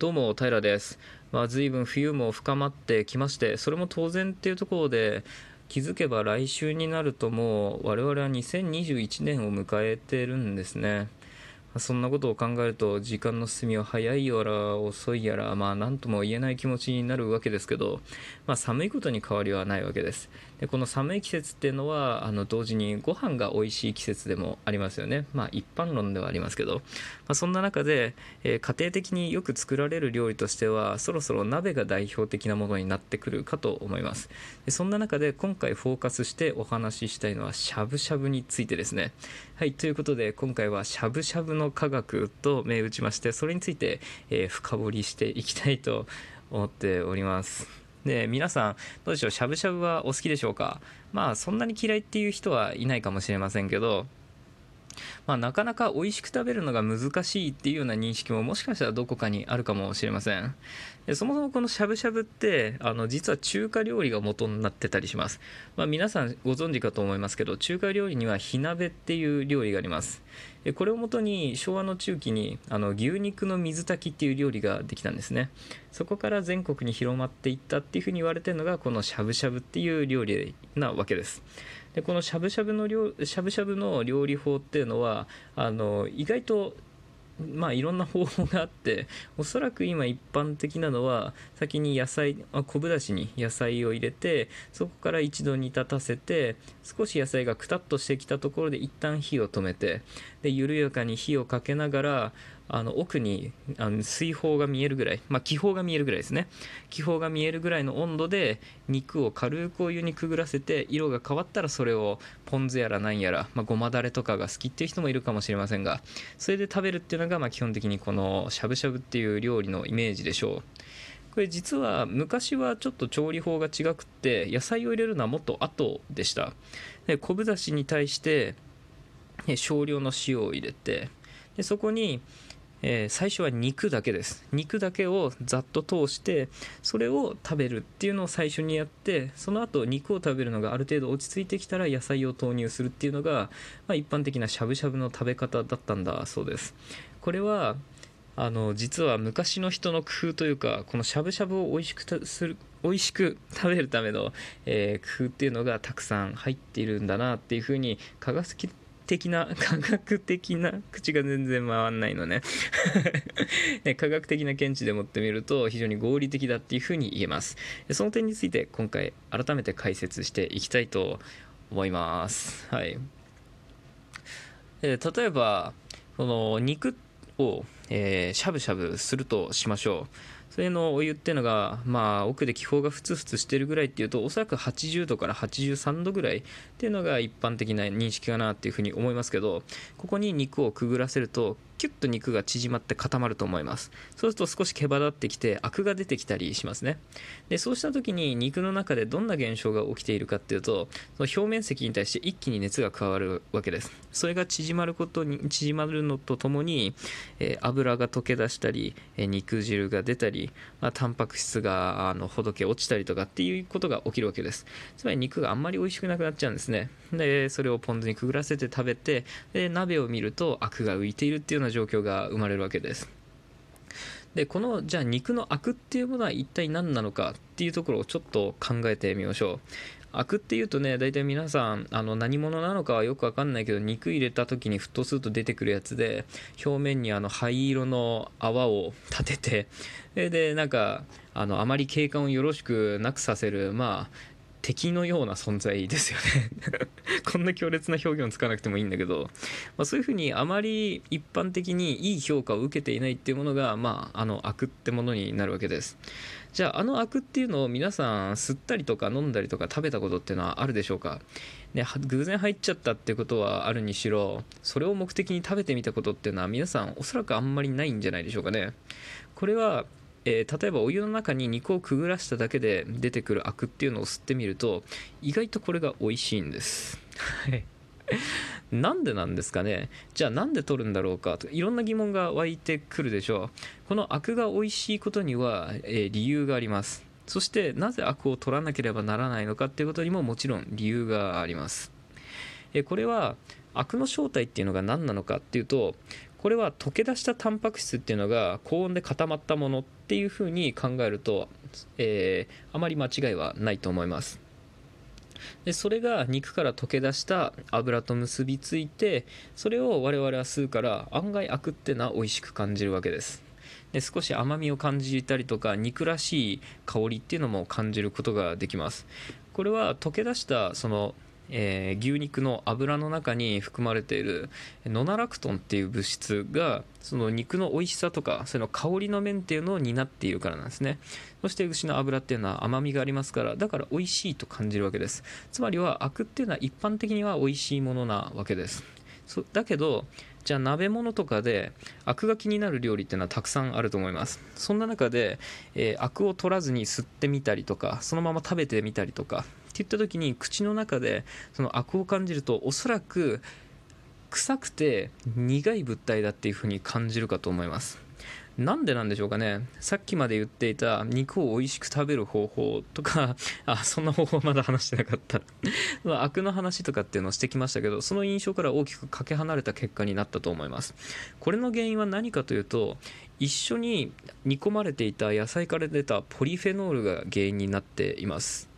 どうも平です、まあ、随分冬も深まってきましてそれも当然っていうところで気づけば来週になるともう我々は2021年を迎えてるんですね。そんなことを考えると時間の進みは早いやら遅いやらまあ何とも言えない気持ちになるわけですけど、まあ、寒いことに変わりはないわけです。でこの寒い季節っていうのはあの同時にご飯が美味しい季節でもありますよね。まあ一般論ではありますけど、まあ、そんな中で、えー、家庭的によく作られる料理としてはそろそろ鍋が代表的なものになってくるかと思います。でそんな中で今回フォーカスしてお話ししたいのはしゃぶしゃぶについてですね。はいということで今回はしゃぶしゃぶの科学と銘打ちましてそれについて、えー、深掘りしていきたいと思っております。で皆さんどうでしょうしゃぶしゃぶはお好きでしょうか？まあそんなに嫌いっていう人はいないかもしれませんけどまあ、なかなか美味しく食べるのが難しいっていうような認識ももしかしたらどこかにあるかもしれません。そもそもこのしゃぶしゃぶってあの実は中華料理が元になってたりします、まあ、皆さんご存知かと思いますけど中華料理には火鍋っていう料理があります。これをもとに昭和の中期にあの牛肉の水炊きっていう料理ができたんですね。そこから全国に広まっていったっていうふうに言われてるのがこのしゃぶしゃぶっていう料理なわけです。でこのしゃぶしゃぶの料しゃぶしゃぶの料理法っていうのはあの意外とまあいろんな方法があっておそらく今一般的なのは先に野菜昆布だしに野菜を入れてそこから一度煮立たせて少し野菜がくたっとしてきたところで一旦火を止めてで緩やかに火をかけながらあの奥にあの水泡が見えるぐらい、まあ、気泡が見えるぐらいですね。気泡が見えるぐらいの温度で肉を軽くお湯にくぐらせて色が変わったらそれをポン酢やらなんやら、まあ、ごまだれとかが好きっていう人もいるかもしれませんがそれで食べるっていうのがまあ基本的にこのしゃぶしゃぶっていう料理のイメージでしょう。これ実は昔はちょっと調理法が違くって野菜を入れるのはもっと後でした。で昆布だしに対して少量の塩を入れてでそこにえー、最初は肉だけです。肉だけをざっと通してそれを食べるっていうのを最初にやってその後肉を食べるのがある程度落ち着いてきたら野菜を投入するっていうのが、まあ、一般的なしゃぶしゃぶの食べ方だったんだそうです。これはあの実は昔の人の工夫というかこのしゃぶしゃぶを美味しくする美味しく食べるための、えー、工夫っていうのがたくさん入っているんだなっていうふうに科学的な科学的な口が全然回んないの ね。科学的な見地でもってみると非常に合理的だっていうふうに言えます。その点について今回改めて解説していきたいと思います。はい。例えばこの肉を、え、しゃぶしゃぶするとしましょう。それのお湯っていうのが、まあ、奥で気泡がふつふつしてるぐらいっていうと、おそらく80度から83度ぐらいっていうのが一般的な認識かなっていうふうに思いますけど、ここに肉をくぐらせると、キュッと肉が縮まって固まると思います。そうすると少し毛羽立ってきてアクが出てきたりしますね。でそうした時に肉の中でどんな現象が起きているかっていうとその表面積に対して一気に熱が加わるわけです。それが縮まることに縮まるのとともに、えー、油が溶け出したり、えー、肉汁が出たり、まあ、タンパク質があのほどけ落ちたりとかっていうことが起きるわけです。つまり肉があんまり美味しくなくなっちゃうんですね。でそれをポン酢にくぐらせて食べてで鍋を見るとアクが浮いているっていうような状況が生まれるわけです。でこのじゃあ肉のアクっていうものは一体何なのかっていうところをちょっと考えてみましょう。アクっていうとね大体皆さんあの何者なのかはよく分かんないけど肉入れた時に沸騰すると出てくるやつで表面にあの灰色の泡を立ててでなんかあのあまり景観をよろしくなくさせるまあ敵のような存在ですよね。こんな強烈な表現をつかなくてもいいんだけど、まあ、そういうふうにあまり一般的にいい評価を受けていないっていうものが、まあ、あの悪ってものになるわけです。じゃああの悪っていうのを皆さん吸ったりとか飲んだりとか食べたことっていうのはあるでしょうか？ね、偶然入っちゃったってことはあるにしろそれを目的に食べてみたことっていうのは皆さんおそらくあんまりないんじゃないでしょうかね。これはえー、例えばお湯の中に肉をくぐらしただけで出てくるアクっていうのを吸ってみると意外とこれが美味しいんです。はい。なんでなんですかね？じゃあなんで取るんだろうか？といろんな疑問が湧いてくるでしょう。このアクが美味しいことには、えー、理由があります。そしてなぜアクを取らなければならないのか？っていうことにももちろん理由があります、えー、これはアクの正体っていうのが何なのか？っていうとこれは溶け出したタンパク質っていうのが高温で固まったものっていうふうに考えると、えー、あまり間違いはないと思います。でそれが肉から溶け出した油と結びついてそれを我々は吸うから案外アクってのは美味しく感じるわけです。で少し甘みを感じたりとか肉らしい香りっていうのも感じることができます。これは溶け出したそのえー、牛肉の脂の中に含まれているノナラクトンっていう物質がその肉の美味しさとかその香りの面っていうのを担っているからなんですね。そして牛の脂っていうのは甘みがありますからだから美味しいと感じるわけです。つまりはアクっていうのは一般的には美味しいものなわけです。そだけどじゃあ鍋物とかでアクが気になる料理っていうのはたくさんあると思います。そんな中で、えー、アクを取らずに吸ってみたりとかそのまま食べてみたりとかっていった時に口の中でそのアクを感じるとおそらく臭くて苦い物体だっていうふうに感じるかと思います。なんでなんでしょうかね。さっきまで言っていた肉を美味しく食べる方法とかあそんな方法まだ話してなかった。まあ、アクの話とかっていうのをしてきましたけどその印象から大きくかけ離れた結果になったと思います。これの原因は何かというと一緒に煮込まれていた野菜から出たポリフェノールが原因になっています。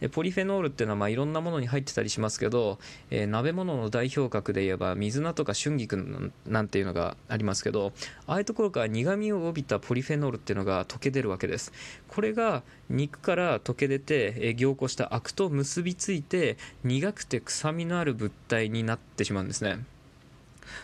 でポリフェノールっていうのはまあいろんなものに入ってたりしますけど、えー、鍋物の代表格で言えば水菜とか春菊なんていうのがありますけどああいうところから苦みを帯びたポリフェノールっていうのが溶け出るわけです。これが肉から溶け出て、えー、凝固したアクと結びついて苦くて臭みのある物体になってしまうんですね。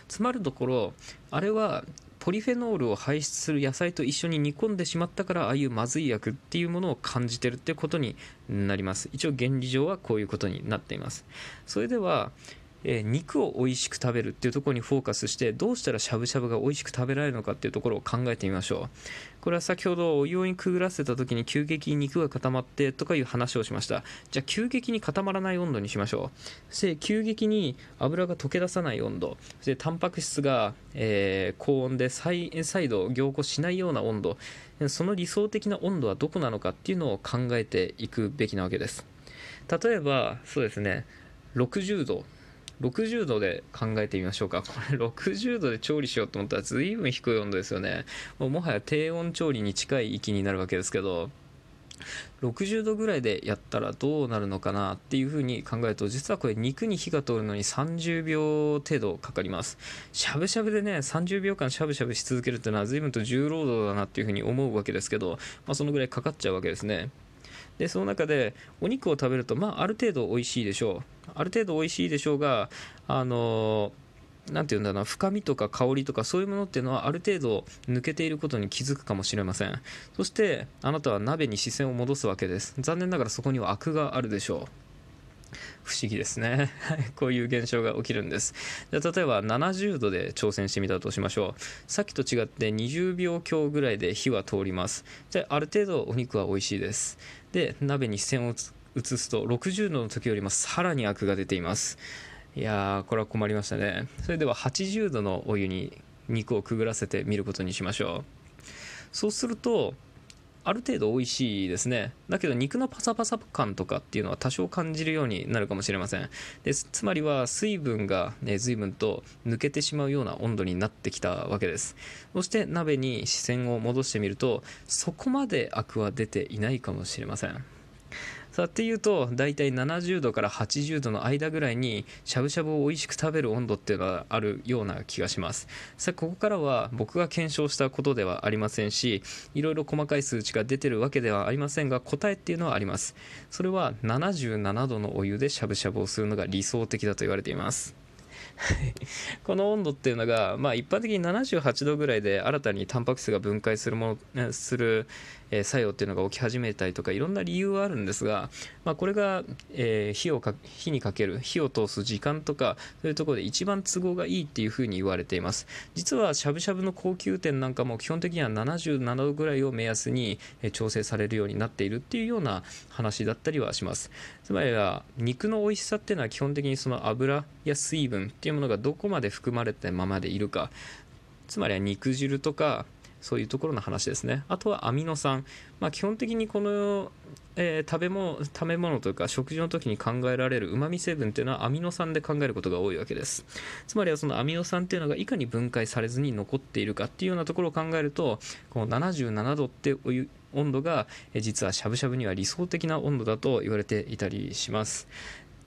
つまるところあれはポリフェノールを排出する野菜と一緒に煮込んでしまったからああいうまずい薬っていうものを感じてるってことになります。一応原理上はこういうことになっています。それではえ、肉を美味しく食べるっていうところにフォーカスしてどうしたらしゃぶしゃぶが美味しく食べられるのかっていうところを考えてみましょう。これは先ほどお湯にくぐらせた時に急激に肉が固まってとかいう話をしました。じゃあ急激に固まらない温度にしましょう。そして急激に油が溶け出さない温度。そしてタンパク質が、えー、高温で再再度凝固しないような温度。その理想的な温度はどこなのかっていうのを考えていくべきなわけです。例えばそうですね。60度。60度で考えてみましょうか。これ60度で調理しようと思ったら随分低い温度ですよね。もうもはや低温調理に近い域になるわけですけど60度ぐらいでやったらどうなるのかなっていうふうに考えると実はこれ肉に火が通るのに30秒程度かかります。しゃぶしゃぶでね30秒間しゃぶしゃぶし続けるっていうのは随分と重労働だなっていうふうに思うわけですけど、まあ、そのぐらいかかっちゃうわけですね。でその中でお肉を食べると、まあ、ある程度美味しいでしょう。ある程度美味しいでしょうがあのなんて言うんだろう深みとか香りとかそういうものっていうのはある程度抜けていることに気づくかもしれません。そしてあなたは鍋に視線を戻すわけです。残念ながらそこにはアクがあるでしょう。不思議ですね。こういう現象が起きるんです。じゃ例えば70度で挑戦してみたとしましょう。さっきと違って20秒強ぐらいで火は通ります。じゃあある程度お肉は美味しいです。で鍋に視線を移すと60度の時よりもさらにアクが出ています。いやーこれは困りましたね。それでは80度のお湯に肉をくぐらせてみることにしましょう。そうするとある程度美味しいですね。だけど肉のパサパサ感とかっていうのは多少感じるようになるかもしれません。でつまりは水分が、ね、随分と抜けてしまうような温度になってきたわけです。そして鍋に視線を戻してみるとそこまでアクは出ていないかもしれません。さっていうと大体70度から80度の間ぐらいにしゃぶしゃぶを美味しく食べる温度っていうのはあるような気がします。さあここからは僕が検証したことではありませんしいろいろ細かい数値が出てるわけではありませんが答えっていうのはあります。それは77度のお湯でしゃぶしゃぶをするのが理想的だと言われています。この温度っていうのが、まあ、一般的に78度ぐらいで新たにタンパク質が分解するものする、え作用っていうのが起き始めたりとかいろんな理由はあるんですが、まあ、これが、えー、火をか火にかける火を通す時間とかそういうところで一番都合がいいっていうふうに言われています。実はしゃぶしゃぶの高級店なんかも基本的には77度ぐらいを目安に、調整されるようになっているっていうような話だったりはします。つまりは肉の美味しさっていうのは基本的にその油や水分っていうものがどこまで含まれたままでいるか。つまりは肉汁とかそういうところの話ですね。あとはアミノ酸、まあ、基本的にこの、えー、食べ物食べ物というか食事の時に考えられるうまみ成分っていうのはアミノ酸で考えることが多いわけです。つまりはそのアミノ酸っていうのがいかに分解されずに残っているかっていうようなところを考えるとこの77度って温度が実はしゃぶしゃぶには理想的な温度だと言われていたりします。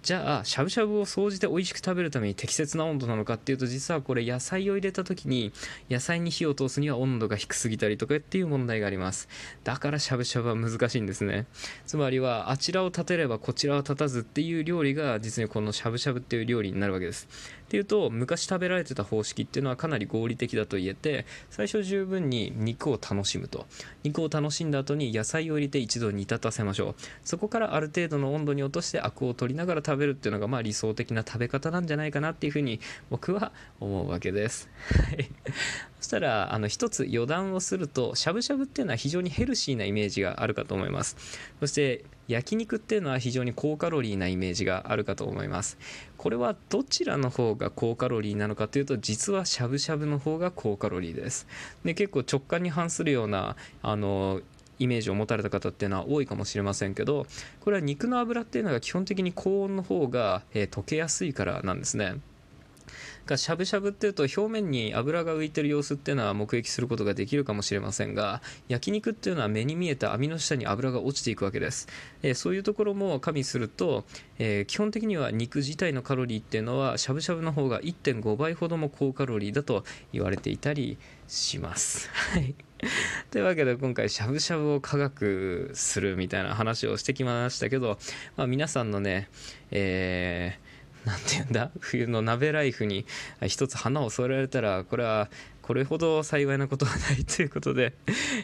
じゃあしゃぶしゃぶを総じて美味しく食べるために適切な温度なのかっていうと実はこれ野菜を入れた時に野菜に火を通すには温度が低すぎたりとかっていう問題があります。だからしゃぶしゃぶは難しいんですね。つまりはあちらを立てればこちらは立たずっていう料理が実にこのしゃぶしゃぶっていう料理になるわけです。っていうと昔食べられてた方式っていうのはかなり合理的だと言えて最初十分に肉を楽しむと。肉を楽しんだ後に野菜を入れて一度煮立たせましょう。そこからある程度の温度に落としてアクを取りながら食べるっていうのがまあ理想的な食べ方なんじゃないかなっていうふうに僕は思うわけです。そしたらあの一つ余談をするとしゃぶしゃぶっていうのは非常にヘルシーなイメージがあるかと思います。そして焼肉っていうのは非常に高カロリーなイメージがあるかと思います。これはどちらの方が高カロリーなのかというと実はしゃぶしゃぶの方が高カロリーです。で結構直感に反するようなあのイメージを持たれた方っていうのは多いかもしれませんけどこれは肉の脂っていうのが基本的に高温の方が、え、溶けやすいからなんですね。がしゃぶしゃぶっていうと表面に油が浮いてる様子っていうのは目撃することができるかもしれませんが焼肉っていうのは目に見えた網の下に油が落ちていくわけです、えー、そういうところも加味すると、えー、基本的には肉自体のカロリーっていうのはしゃぶしゃぶの方が1.5倍ほども高カロリーだと言われていたりします。はい。というわけで今回しゃぶしゃぶを科学するみたいな話をしてきましたけど、まあ、皆さんのね、えーなんて言うんだ？冬の鍋ライフに一つ花を添えられたらこれはこれほど幸いなことはないということで、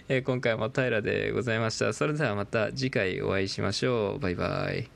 え今回も平でございました。それではまた次回お会いしましょう。バイバイ